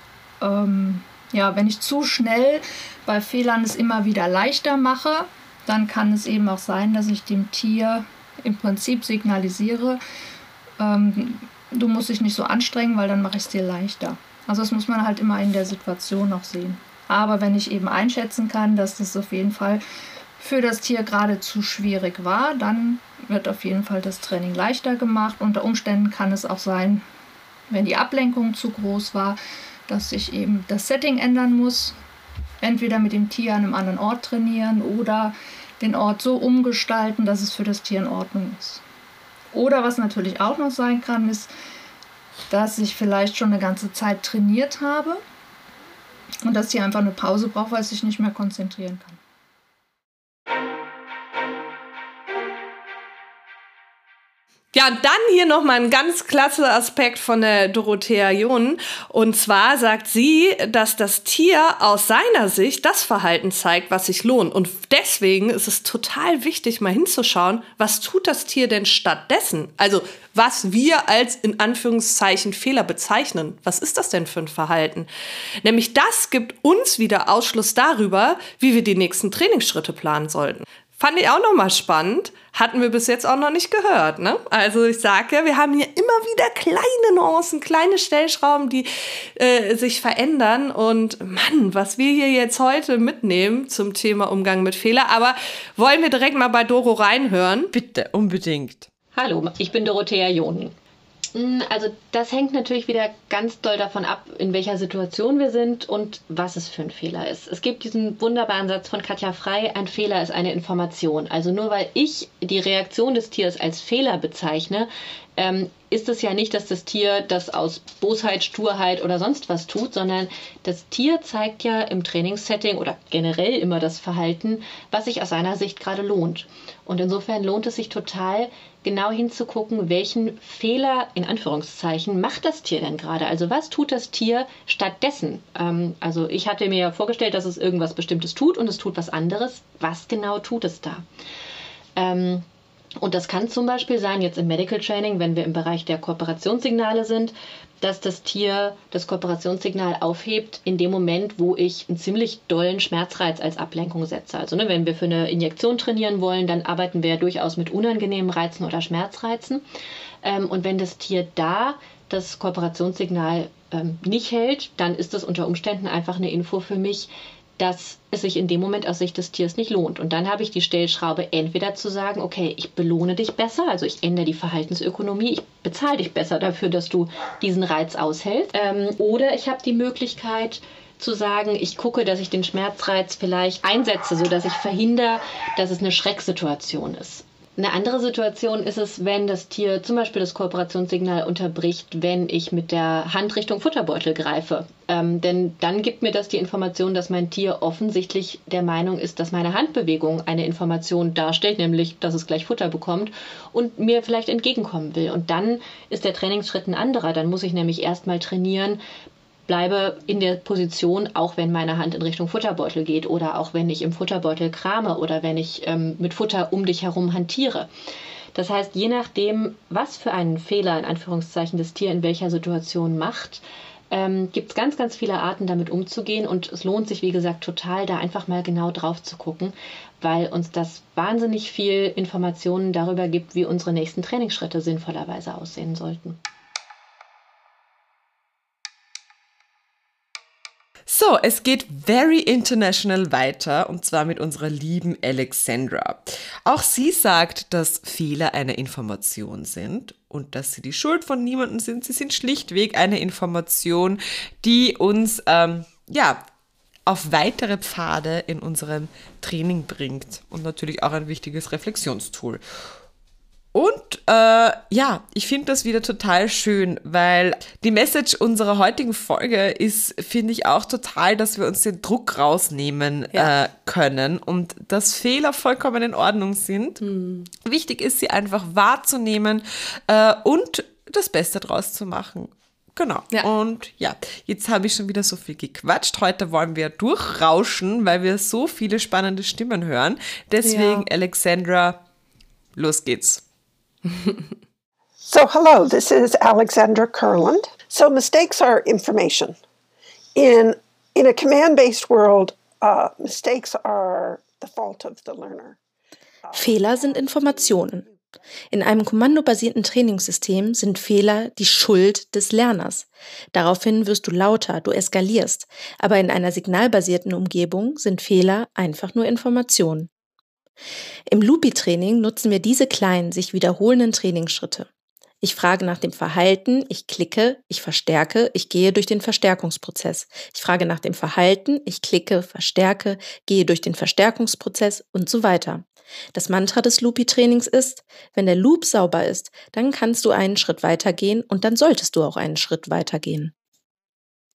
ähm, ja, wenn ich zu schnell bei Fehlern es immer wieder leichter mache, dann kann es eben auch sein, dass ich dem Tier im Prinzip signalisiere, ähm, du musst dich nicht so anstrengen, weil dann mache ich es dir leichter. Also das muss man halt immer in der Situation noch sehen. Aber wenn ich eben einschätzen kann, dass das auf jeden Fall für das Tier gerade zu schwierig war, dann wird auf jeden Fall das Training leichter gemacht. Unter Umständen kann es auch sein, wenn die Ablenkung zu groß war, dass sich eben das Setting ändern muss. Entweder mit dem Tier an einem anderen Ort trainieren oder den Ort so umgestalten, dass es für das Tier in Ordnung ist. Oder was natürlich auch noch sein kann, ist, dass ich vielleicht schon eine ganze Zeit trainiert habe und das Tier einfach eine Pause braucht, weil es sich nicht mehr konzentrieren kann. Ja, dann hier nochmal ein ganz klasse Aspekt von der Dorothea John. Und zwar sagt sie, dass das Tier aus seiner Sicht das Verhalten zeigt, was sich lohnt. Und deswegen ist es total wichtig, mal hinzuschauen, was tut das Tier denn stattdessen? Also, was wir als in Anführungszeichen Fehler bezeichnen. Was ist das denn für ein Verhalten? Nämlich das gibt uns wieder Ausschluss darüber, wie wir die nächsten Trainingsschritte planen sollten. Fand ich auch nochmal spannend. Hatten wir bis jetzt auch noch nicht gehört. Ne? Also ich sage ja, wir haben hier immer wieder kleine Nuancen, kleine Stellschrauben, die äh, sich verändern. Und Mann, was wir hier jetzt heute mitnehmen zum Thema Umgang mit Fehler. Aber wollen wir direkt mal bei Doro reinhören? Bitte, unbedingt. Hallo, ich bin Dorothea Jonen. Also das hängt natürlich wieder ganz doll davon ab, in welcher Situation wir sind und was es für ein Fehler ist. Es gibt diesen wunderbaren Satz von Katja Frei, ein Fehler ist eine Information. Also nur weil ich die Reaktion des Tiers als Fehler bezeichne, ähm, ist es ja nicht, dass das Tier das aus Bosheit, Sturheit oder sonst was tut, sondern das Tier zeigt ja im Trainingssetting oder generell immer das Verhalten, was sich aus seiner Sicht gerade lohnt. Und insofern lohnt es sich total, genau hinzugucken, welchen Fehler in Anführungszeichen macht das Tier denn gerade? Also was tut das Tier stattdessen? Ähm, also ich hatte mir ja vorgestellt, dass es irgendwas Bestimmtes tut und es tut was anderes. Was genau tut es da? Ähm, und das kann zum Beispiel sein, jetzt im Medical Training, wenn wir im Bereich der Kooperationssignale sind, dass das Tier das Kooperationssignal aufhebt in dem Moment, wo ich einen ziemlich dollen Schmerzreiz als Ablenkung setze. Also ne, wenn wir für eine Injektion trainieren wollen, dann arbeiten wir ja durchaus mit unangenehmen Reizen oder Schmerzreizen. Ähm, und wenn das Tier da das Kooperationssignal ähm, nicht hält, dann ist das unter Umständen einfach eine Info für mich, dass es sich in dem Moment aus Sicht des Tiers nicht lohnt. Und dann habe ich die Stellschraube entweder zu sagen, okay, ich belohne dich besser, also ich ändere die Verhaltensökonomie, ich bezahle dich besser dafür, dass du diesen Reiz aushältst. Ähm, oder ich habe die Möglichkeit, zu sagen, ich gucke, dass ich den Schmerzreiz vielleicht einsetze, sodass ich verhindere, dass es eine Schrecksituation ist. Eine andere Situation ist es, wenn das Tier zum Beispiel das Kooperationssignal unterbricht, wenn ich mit der Hand Richtung Futterbeutel greife. Ähm, denn dann gibt mir das die Information, dass mein Tier offensichtlich der Meinung ist, dass meine Handbewegung eine Information darstellt, nämlich, dass es gleich Futter bekommt und mir vielleicht entgegenkommen will. Und dann ist der Trainingsschritt ein anderer. Dann muss ich nämlich erstmal trainieren, bleibe in der Position, auch wenn meine Hand in Richtung Futterbeutel geht oder auch wenn ich im Futterbeutel krame oder wenn ich ähm, mit Futter um dich herum hantiere. Das heißt, je nachdem, was für einen Fehler in Anführungszeichen das Tier in welcher Situation macht, ähm, gibt es ganz, ganz viele Arten, damit umzugehen. Und es lohnt sich, wie gesagt, total, da einfach mal genau drauf zu gucken, weil uns das wahnsinnig viel Informationen darüber gibt, wie unsere nächsten Trainingsschritte sinnvollerweise aussehen sollten. So, es geht very international weiter und zwar mit unserer lieben Alexandra. Auch sie sagt, dass Fehler eine Information sind und dass sie die Schuld von niemandem sind. Sie sind schlichtweg eine Information, die uns ähm, ja auf weitere Pfade in unserem Training bringt und natürlich auch ein wichtiges Reflexionstool. Und äh, ja, ich finde das wieder total schön, weil die Message unserer heutigen Folge ist, finde ich auch total, dass wir uns den Druck rausnehmen ja. äh, können und dass Fehler vollkommen in Ordnung sind. Mhm. Wichtig ist, sie einfach wahrzunehmen äh, und das Beste draus zu machen. Genau. Ja. Und ja, jetzt habe ich schon wieder so viel gequatscht. Heute wollen wir durchrauschen, weil wir so viele spannende Stimmen hören. Deswegen, ja. Alexandra, los geht's. So, hello, this is Alexandra Kurland. So, mistakes are information. In, in a command based world, uh, mistakes are the fault of the learner. Fehler sind Informationen. In einem kommandobasierten Trainingssystem sind Fehler die Schuld des Lerners. Daraufhin wirst du lauter, du eskalierst. Aber in einer signalbasierten Umgebung sind Fehler einfach nur Informationen. Im Loopy-Training nutzen wir diese kleinen, sich wiederholenden Trainingsschritte. Ich frage nach dem Verhalten, ich klicke, ich verstärke, ich gehe durch den Verstärkungsprozess. Ich frage nach dem Verhalten, ich klicke, verstärke, gehe durch den Verstärkungsprozess und so weiter. Das Mantra des Loopy-Trainings ist, wenn der Loop sauber ist, dann kannst du einen Schritt weitergehen und dann solltest du auch einen Schritt weitergehen.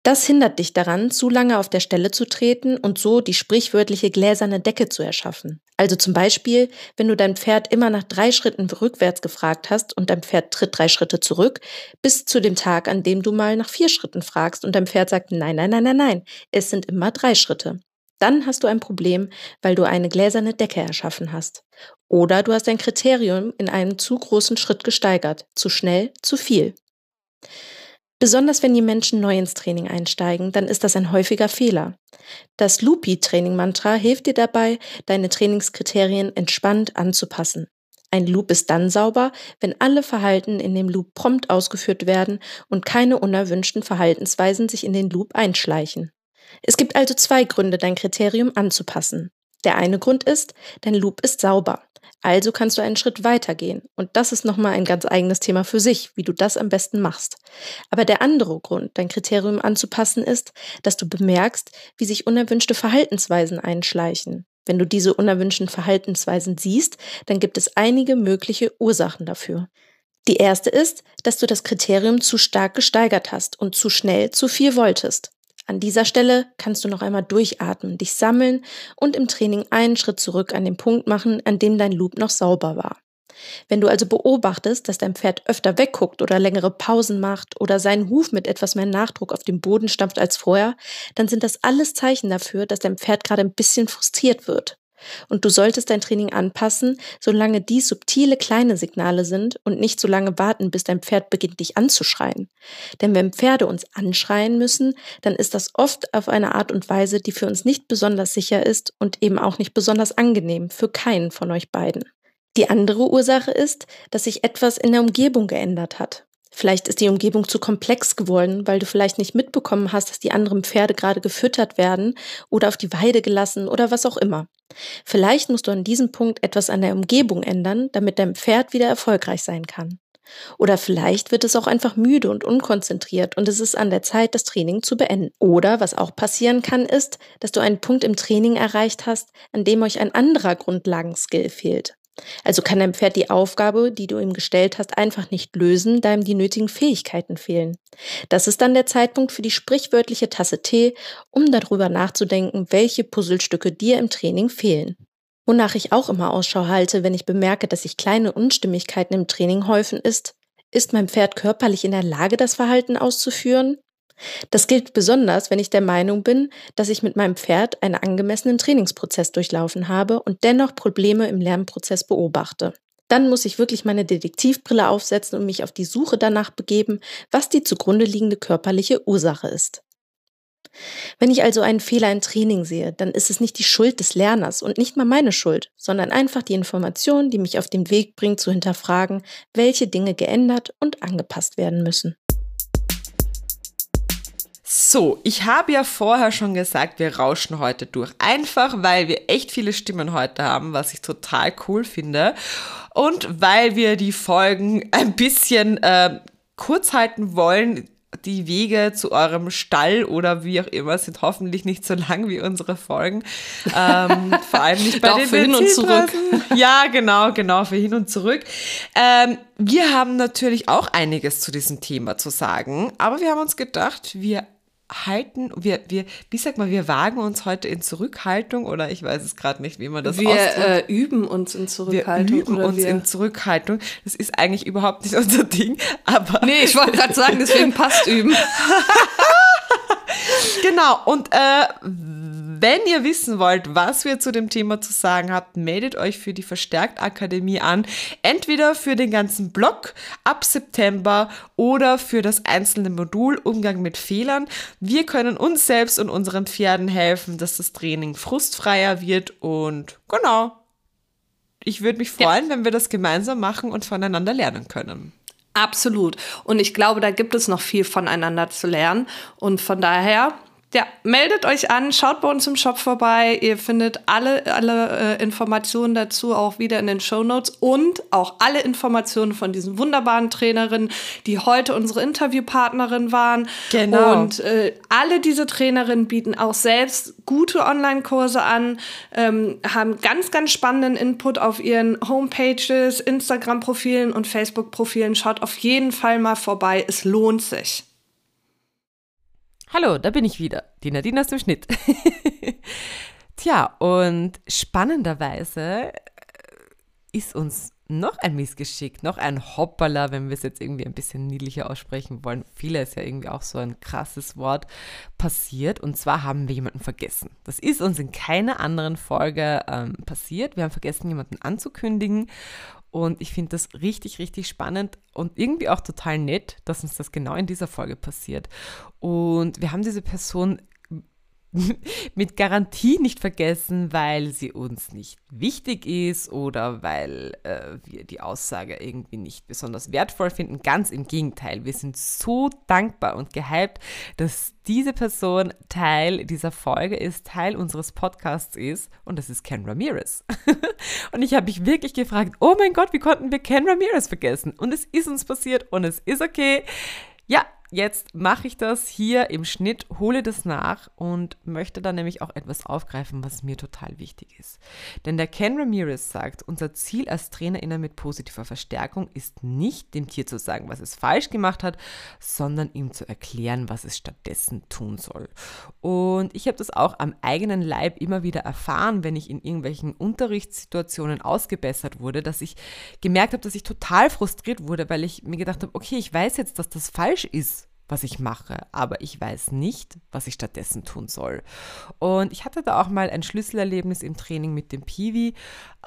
Das hindert dich daran, zu lange auf der Stelle zu treten und so die sprichwörtliche gläserne Decke zu erschaffen. Also zum Beispiel, wenn du dein Pferd immer nach drei Schritten rückwärts gefragt hast und dein Pferd tritt drei Schritte zurück, bis zu dem Tag, an dem du mal nach vier Schritten fragst und dein Pferd sagt, nein, nein, nein, nein, nein, es sind immer drei Schritte. Dann hast du ein Problem, weil du eine gläserne Decke erschaffen hast. Oder du hast ein Kriterium in einem zu großen Schritt gesteigert, zu schnell, zu viel. Besonders wenn die Menschen neu ins Training einsteigen, dann ist das ein häufiger Fehler. Das Loopy-Training-Mantra hilft dir dabei, deine Trainingskriterien entspannt anzupassen. Ein Loop ist dann sauber, wenn alle Verhalten in dem Loop prompt ausgeführt werden und keine unerwünschten Verhaltensweisen sich in den Loop einschleichen. Es gibt also zwei Gründe, dein Kriterium anzupassen. Der eine Grund ist, dein Loop ist sauber. Also kannst du einen Schritt weitergehen. Und das ist nochmal ein ganz eigenes Thema für sich, wie du das am besten machst. Aber der andere Grund, dein Kriterium anzupassen, ist, dass du bemerkst, wie sich unerwünschte Verhaltensweisen einschleichen. Wenn du diese unerwünschten Verhaltensweisen siehst, dann gibt es einige mögliche Ursachen dafür. Die erste ist, dass du das Kriterium zu stark gesteigert hast und zu schnell zu viel wolltest. An dieser Stelle kannst du noch einmal durchatmen, dich sammeln und im Training einen Schritt zurück an den Punkt machen, an dem dein Loop noch sauber war. Wenn du also beobachtest, dass dein Pferd öfter wegguckt oder längere Pausen macht oder seinen Huf mit etwas mehr Nachdruck auf den Boden stampft als vorher, dann sind das alles Zeichen dafür, dass dein Pferd gerade ein bisschen frustriert wird. Und du solltest dein Training anpassen, solange dies subtile kleine Signale sind und nicht so lange warten, bis dein Pferd beginnt, dich anzuschreien. Denn wenn Pferde uns anschreien müssen, dann ist das oft auf eine Art und Weise, die für uns nicht besonders sicher ist und eben auch nicht besonders angenehm für keinen von euch beiden. Die andere Ursache ist, dass sich etwas in der Umgebung geändert hat. Vielleicht ist die Umgebung zu komplex geworden, weil du vielleicht nicht mitbekommen hast, dass die anderen Pferde gerade gefüttert werden oder auf die Weide gelassen oder was auch immer. Vielleicht musst du an diesem Punkt etwas an der Umgebung ändern, damit dein Pferd wieder erfolgreich sein kann. Oder vielleicht wird es auch einfach müde und unkonzentriert und es ist an der Zeit, das Training zu beenden. Oder was auch passieren kann, ist, dass du einen Punkt im Training erreicht hast, an dem euch ein anderer Grundlagenskill fehlt. Also kann dein Pferd die Aufgabe, die du ihm gestellt hast, einfach nicht lösen, da ihm die nötigen Fähigkeiten fehlen. Das ist dann der Zeitpunkt für die sprichwörtliche Tasse Tee, um darüber nachzudenken, welche Puzzlestücke dir im Training fehlen. Wonach ich auch immer Ausschau halte, wenn ich bemerke, dass sich kleine Unstimmigkeiten im Training häufen, ist, ist mein Pferd körperlich in der Lage, das Verhalten auszuführen? Das gilt besonders, wenn ich der Meinung bin, dass ich mit meinem Pferd einen angemessenen Trainingsprozess durchlaufen habe und dennoch Probleme im Lernprozess beobachte. Dann muss ich wirklich meine Detektivbrille aufsetzen und mich auf die Suche danach begeben, was die zugrunde liegende körperliche Ursache ist. Wenn ich also einen Fehler im Training sehe, dann ist es nicht die Schuld des Lerners und nicht mal meine Schuld, sondern einfach die Information, die mich auf den Weg bringt, zu hinterfragen, welche Dinge geändert und angepasst werden müssen. So, ich habe ja vorher schon gesagt, wir rauschen heute durch. Einfach, weil wir echt viele Stimmen heute haben, was ich total cool finde. Und weil wir die Folgen ein bisschen äh, kurz halten wollen. Die Wege zu eurem Stall oder wie auch immer sind hoffentlich nicht so lang wie unsere Folgen. Ähm, vor allem nicht bei Doch, den für hin und zurück. Ja, genau, genau, für hin und zurück. Ähm, wir haben natürlich auch einiges zu diesem Thema zu sagen, aber wir haben uns gedacht, wir halten, wir, wir, wie sagt man, wir wagen uns heute in Zurückhaltung oder ich weiß es gerade nicht, wie man das Wir ausdrückt. äh, üben uns in Zurückhaltung. Wir üben uns wir in Zurückhaltung. Das ist eigentlich überhaupt nicht unser Ding, aber. Nee, ich wollte gerade sagen, deswegen passt üben. genau, und äh, wenn ihr wissen wollt, was wir zu dem Thema zu sagen habt, meldet euch für die Verstärkt-Akademie an. Entweder für den ganzen Block ab September oder für das einzelne Modul Umgang mit Fehlern. Wir können uns selbst und unseren Pferden helfen, dass das Training frustfreier wird und genau. Ich würde mich freuen, wenn wir das gemeinsam machen und voneinander lernen können. Absolut. Und ich glaube, da gibt es noch viel voneinander zu lernen. Und von daher, ja, meldet euch an, schaut bei uns im Shop vorbei. Ihr findet alle, alle äh, Informationen dazu auch wieder in den Show Notes und auch alle Informationen von diesen wunderbaren Trainerinnen, die heute unsere Interviewpartnerin waren. Genau. Und äh, alle diese Trainerinnen bieten auch selbst gute Online-Kurse an, ähm, haben ganz, ganz spannenden Input auf ihren Homepages, Instagram-Profilen und Facebook-Profilen. Schaut auf jeden Fall mal vorbei. Es lohnt sich. Hallo, da bin ich wieder, die Nadine aus dem Schnitt. Tja, und spannenderweise ist uns noch ein Missgeschick, noch ein Hoppala, wenn wir es jetzt irgendwie ein bisschen niedlicher aussprechen wollen. Viele ist ja irgendwie auch so ein krasses Wort passiert. Und zwar haben wir jemanden vergessen. Das ist uns in keiner anderen Folge ähm, passiert. Wir haben vergessen, jemanden anzukündigen. Und ich finde das richtig, richtig spannend und irgendwie auch total nett, dass uns das genau in dieser Folge passiert. Und wir haben diese Person mit Garantie nicht vergessen, weil sie uns nicht wichtig ist oder weil äh, wir die Aussage irgendwie nicht besonders wertvoll finden. Ganz im Gegenteil, wir sind so dankbar und gehypt, dass diese Person Teil dieser Folge ist, Teil unseres Podcasts ist und das ist Ken Ramirez. und ich habe mich wirklich gefragt, oh mein Gott, wie konnten wir Ken Ramirez vergessen? Und es ist uns passiert und es ist okay. Ja, jetzt mache ich das hier im Schnitt, hole das nach und möchte dann nämlich auch etwas aufgreifen, was mir total wichtig ist. Denn der Ken Ramirez sagt, unser Ziel als TrainerInnen mit positiver Verstärkung ist nicht, dem Tier zu sagen, was es falsch gemacht hat, sondern ihm zu erklären, was es stattdessen tun soll. Und ich habe das auch am eigenen Leib immer wieder erfahren, wenn ich in irgendwelchen Unterrichtssituationen ausgebessert wurde, dass ich gemerkt habe, dass ich total frustriert wurde, weil ich mir gedacht habe, okay, ich weiß jetzt, dass das falsch ist was ich mache, aber ich weiß nicht, was ich stattdessen tun soll. Und ich hatte da auch mal ein Schlüsselerlebnis im Training mit dem Piwi,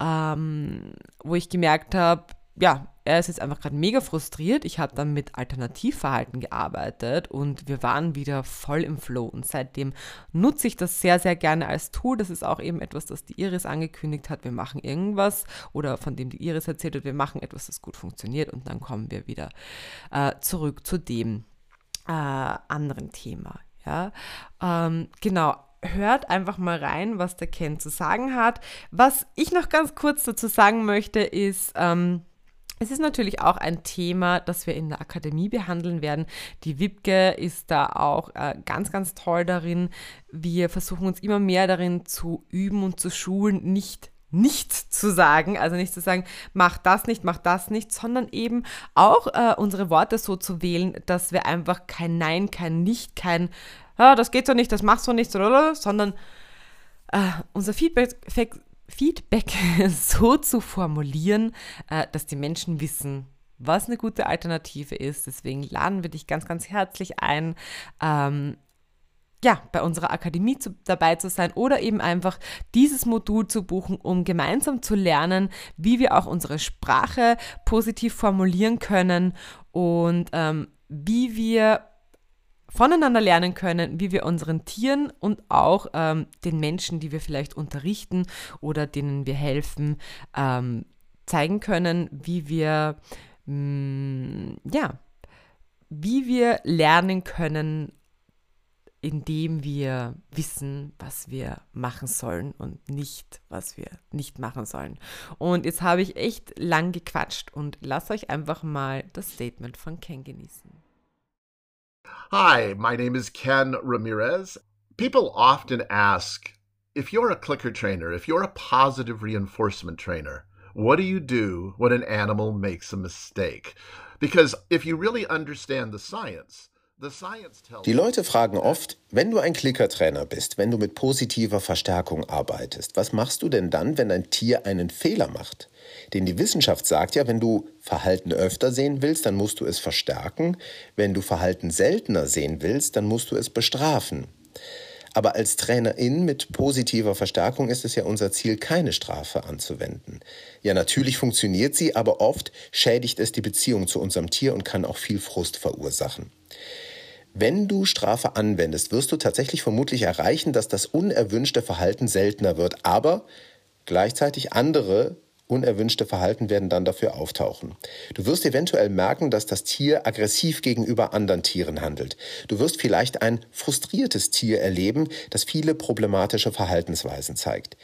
ähm, wo ich gemerkt habe, ja, er ist jetzt einfach gerade mega frustriert. Ich habe dann mit Alternativverhalten gearbeitet und wir waren wieder voll im Flow. Und seitdem nutze ich das sehr, sehr gerne als Tool. Das ist auch eben etwas, das die Iris angekündigt hat. Wir machen irgendwas oder von dem die Iris erzählt hat, wir machen etwas, das gut funktioniert und dann kommen wir wieder äh, zurück zu dem, äh, anderen Thema. Ja, ähm, genau. Hört einfach mal rein, was der Ken zu sagen hat. Was ich noch ganz kurz dazu sagen möchte, ist, ähm, es ist natürlich auch ein Thema, das wir in der Akademie behandeln werden. Die Wipke ist da auch äh, ganz, ganz toll darin. Wir versuchen uns immer mehr darin zu üben und zu schulen, nicht nicht zu sagen, also nicht zu sagen, mach das nicht, mach das nicht, sondern eben auch äh, unsere Worte so zu wählen, dass wir einfach kein Nein, kein Nicht, kein, ja, das geht so nicht, das machst du nicht, sondern äh, unser Feedback, Feedback so zu formulieren, äh, dass die Menschen wissen, was eine gute Alternative ist. Deswegen laden wir dich ganz, ganz herzlich ein, ähm, ja, bei unserer Akademie zu, dabei zu sein oder eben einfach dieses Modul zu buchen, um gemeinsam zu lernen, wie wir auch unsere Sprache positiv formulieren können und ähm, wie wir voneinander lernen können, wie wir unseren Tieren und auch ähm, den Menschen, die wir vielleicht unterrichten oder denen wir helfen, ähm, zeigen können, wie wir, mh, mm, ja, wie wir lernen können, indem wir wissen, was wir machen sollen und nicht, was wir nicht machen sollen. Und jetzt habe ich echt lang gequatscht und lasst euch einfach mal das Statement von Ken genießen. Hi, my name is Ken Ramirez. People often ask if you're a clicker trainer, if you're a positive reinforcement trainer, what do you do when an animal makes a mistake? Because if you really understand the science, Die Leute fragen oft, wenn du ein Klickertrainer bist, wenn du mit positiver Verstärkung arbeitest, was machst du denn dann, wenn ein Tier einen Fehler macht? Denn die Wissenschaft sagt ja, wenn du Verhalten öfter sehen willst, dann musst du es verstärken, wenn du Verhalten seltener sehen willst, dann musst du es bestrafen. Aber als Trainerin mit positiver Verstärkung ist es ja unser Ziel, keine Strafe anzuwenden. Ja, natürlich funktioniert sie, aber oft schädigt es die Beziehung zu unserem Tier und kann auch viel Frust verursachen. Wenn du Strafe anwendest, wirst du tatsächlich vermutlich erreichen, dass das unerwünschte Verhalten seltener wird, aber gleichzeitig andere unerwünschte Verhalten werden dann dafür auftauchen. Du wirst eventuell merken, dass das Tier aggressiv gegenüber anderen Tieren handelt. Du wirst vielleicht ein frustriertes Tier erleben, das viele problematische Verhaltensweisen zeigt.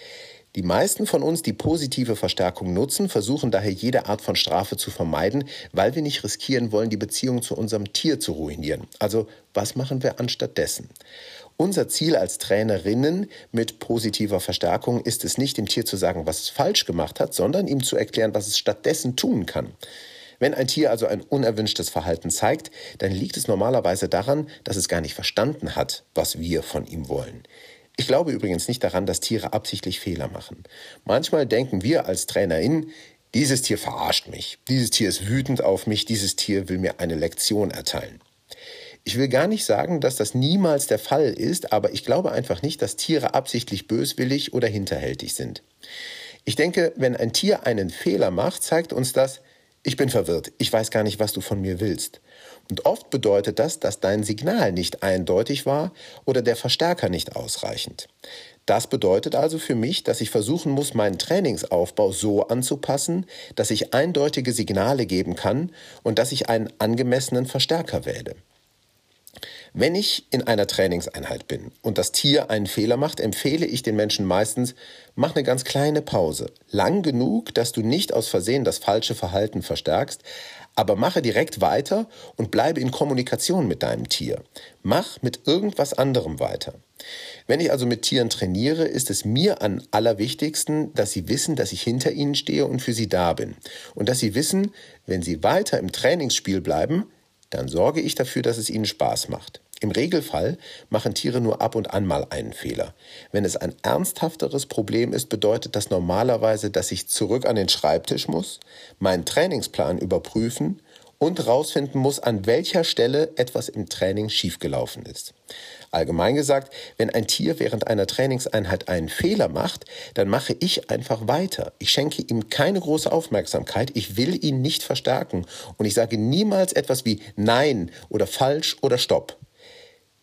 Die meisten von uns, die positive Verstärkung nutzen, versuchen daher jede Art von Strafe zu vermeiden, weil wir nicht riskieren wollen, die Beziehung zu unserem Tier zu ruinieren. Also was machen wir anstattdessen? Unser Ziel als Trainerinnen mit positiver Verstärkung ist es nicht, dem Tier zu sagen, was es falsch gemacht hat, sondern ihm zu erklären, was es stattdessen tun kann. Wenn ein Tier also ein unerwünschtes Verhalten zeigt, dann liegt es normalerweise daran, dass es gar nicht verstanden hat, was wir von ihm wollen. Ich glaube übrigens nicht daran, dass Tiere absichtlich Fehler machen. Manchmal denken wir als TrainerInnen, dieses Tier verarscht mich, dieses Tier ist wütend auf mich, dieses Tier will mir eine Lektion erteilen. Ich will gar nicht sagen, dass das niemals der Fall ist, aber ich glaube einfach nicht, dass Tiere absichtlich böswillig oder hinterhältig sind. Ich denke, wenn ein Tier einen Fehler macht, zeigt uns das, ich bin verwirrt, ich weiß gar nicht, was du von mir willst. Und oft bedeutet das, dass dein Signal nicht eindeutig war oder der Verstärker nicht ausreichend. Das bedeutet also für mich, dass ich versuchen muss, meinen Trainingsaufbau so anzupassen, dass ich eindeutige Signale geben kann und dass ich einen angemessenen Verstärker wähle. Wenn ich in einer Trainingseinheit bin und das Tier einen Fehler macht, empfehle ich den Menschen meistens, mach eine ganz kleine Pause. Lang genug, dass du nicht aus Versehen das falsche Verhalten verstärkst, aber mache direkt weiter und bleibe in Kommunikation mit deinem Tier. Mach mit irgendwas anderem weiter. Wenn ich also mit Tieren trainiere, ist es mir am allerwichtigsten, dass sie wissen, dass ich hinter ihnen stehe und für sie da bin. Und dass sie wissen, wenn sie weiter im Trainingsspiel bleiben, dann sorge ich dafür, dass es ihnen Spaß macht. Im Regelfall machen Tiere nur ab und an mal einen Fehler. Wenn es ein ernsthafteres Problem ist, bedeutet das normalerweise, dass ich zurück an den Schreibtisch muss, meinen Trainingsplan überprüfen und herausfinden muss, an welcher Stelle etwas im Training schiefgelaufen ist. Allgemein gesagt, wenn ein Tier während einer Trainingseinheit einen Fehler macht, dann mache ich einfach weiter. Ich schenke ihm keine große Aufmerksamkeit, ich will ihn nicht verstärken und ich sage niemals etwas wie Nein oder falsch oder Stopp.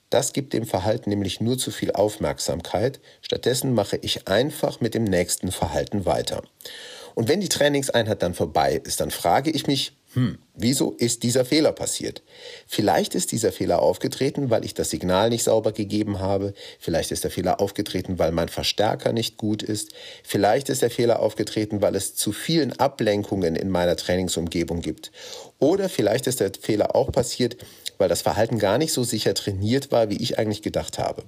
Das gibt dem Verhalten nämlich nur zu viel Aufmerksamkeit. Stattdessen mache ich einfach mit dem nächsten Verhalten weiter. Und wenn die Trainingseinheit dann vorbei ist, dann frage ich mich, hm, wieso ist dieser Fehler passiert? Vielleicht ist dieser Fehler aufgetreten, weil ich das Signal nicht sauber gegeben habe. Vielleicht ist der Fehler aufgetreten, weil mein Verstärker nicht gut ist. Vielleicht ist der Fehler aufgetreten, weil es zu vielen Ablenkungen in meiner Trainingsumgebung gibt. Oder vielleicht ist der Fehler auch passiert, weil das Verhalten gar nicht so sicher trainiert war, wie ich eigentlich gedacht habe.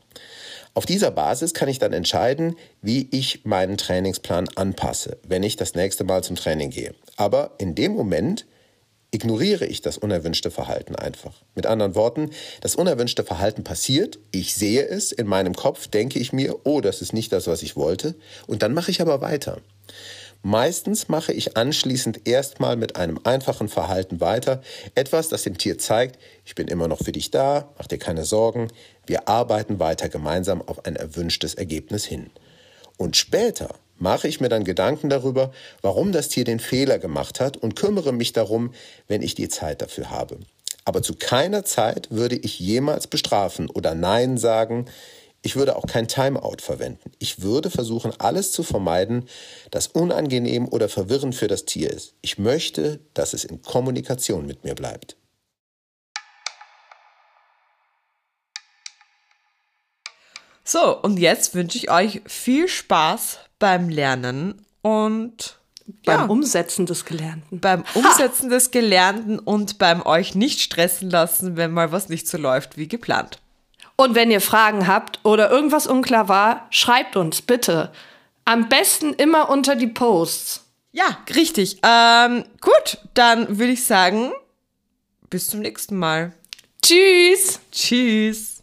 Auf dieser Basis kann ich dann entscheiden, wie ich meinen Trainingsplan anpasse, wenn ich das nächste Mal zum Training gehe. Aber in dem Moment ignoriere ich das unerwünschte Verhalten einfach. Mit anderen Worten, das unerwünschte Verhalten passiert, ich sehe es, in meinem Kopf denke ich mir, oh, das ist nicht das, was ich wollte, und dann mache ich aber weiter. Meistens mache ich anschließend erstmal mit einem einfachen Verhalten weiter, etwas, das dem Tier zeigt, ich bin immer noch für dich da, mach dir keine Sorgen, wir arbeiten weiter gemeinsam auf ein erwünschtes Ergebnis hin. Und später mache ich mir dann Gedanken darüber, warum das Tier den Fehler gemacht hat und kümmere mich darum, wenn ich die Zeit dafür habe. Aber zu keiner Zeit würde ich jemals bestrafen oder Nein sagen. Ich würde auch kein Timeout verwenden. Ich würde versuchen, alles zu vermeiden, das unangenehm oder verwirrend für das Tier ist. Ich möchte, dass es in Kommunikation mit mir bleibt. So, und jetzt wünsche ich euch viel Spaß beim Lernen und beim ja, Umsetzen des Gelernten. Beim Umsetzen ha! des Gelernten und beim euch nicht stressen lassen, wenn mal was nicht so läuft wie geplant. Und wenn ihr Fragen habt oder irgendwas unklar war, schreibt uns bitte. Am besten immer unter die Posts. Ja, richtig. Ähm, gut, dann würde ich sagen, bis zum nächsten Mal. Tschüss. Tschüss.